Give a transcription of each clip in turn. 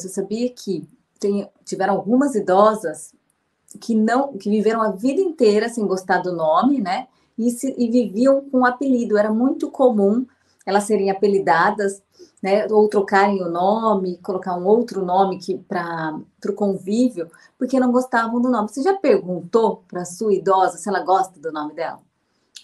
Você sabia que tem, tiveram algumas idosas que não que viveram a vida inteira sem gostar do nome, né? E, se, e viviam com apelido. Era muito comum elas serem apelidadas, né? Ou trocarem o nome, colocar um outro nome que para o convívio, porque não gostavam do nome. Você já perguntou para sua idosa se ela gosta do nome dela?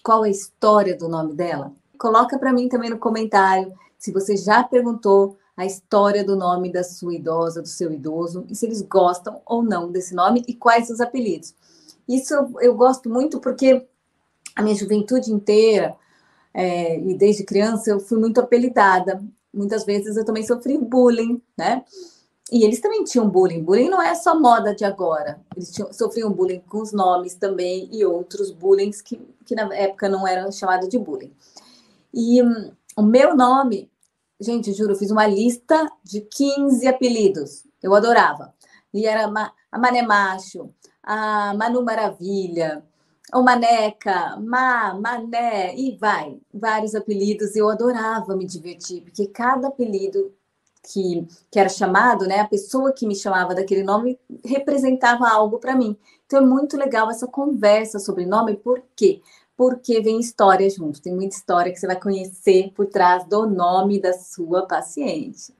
Qual é a história do nome dela? Coloca para mim também no comentário se você já perguntou a história do nome da sua idosa, do seu idoso, e se eles gostam ou não desse nome e quais os apelidos. Isso eu, eu gosto muito porque a minha juventude inteira, é, e desde criança, eu fui muito apelidada. Muitas vezes eu também sofri bullying, né? E eles também tinham bullying. Bullying não é só moda de agora. Eles tinham, sofriam bullying com os nomes também e outros bullying que, que na época não eram chamados de bullying. E hum, o meu nome Gente, juro, fiz uma lista de 15 apelidos. Eu adorava. E era a Mané Macho, a Manu Maravilha, o Maneca, Ma, Mané, e vai. Vários apelidos. Eu adorava me divertir, porque cada apelido que, que era chamado, né, a pessoa que me chamava daquele nome representava algo para mim. Então é muito legal essa conversa sobre nome, por quê? Porque vem história junto. Tem muita história que você vai conhecer por trás do nome da sua paciente.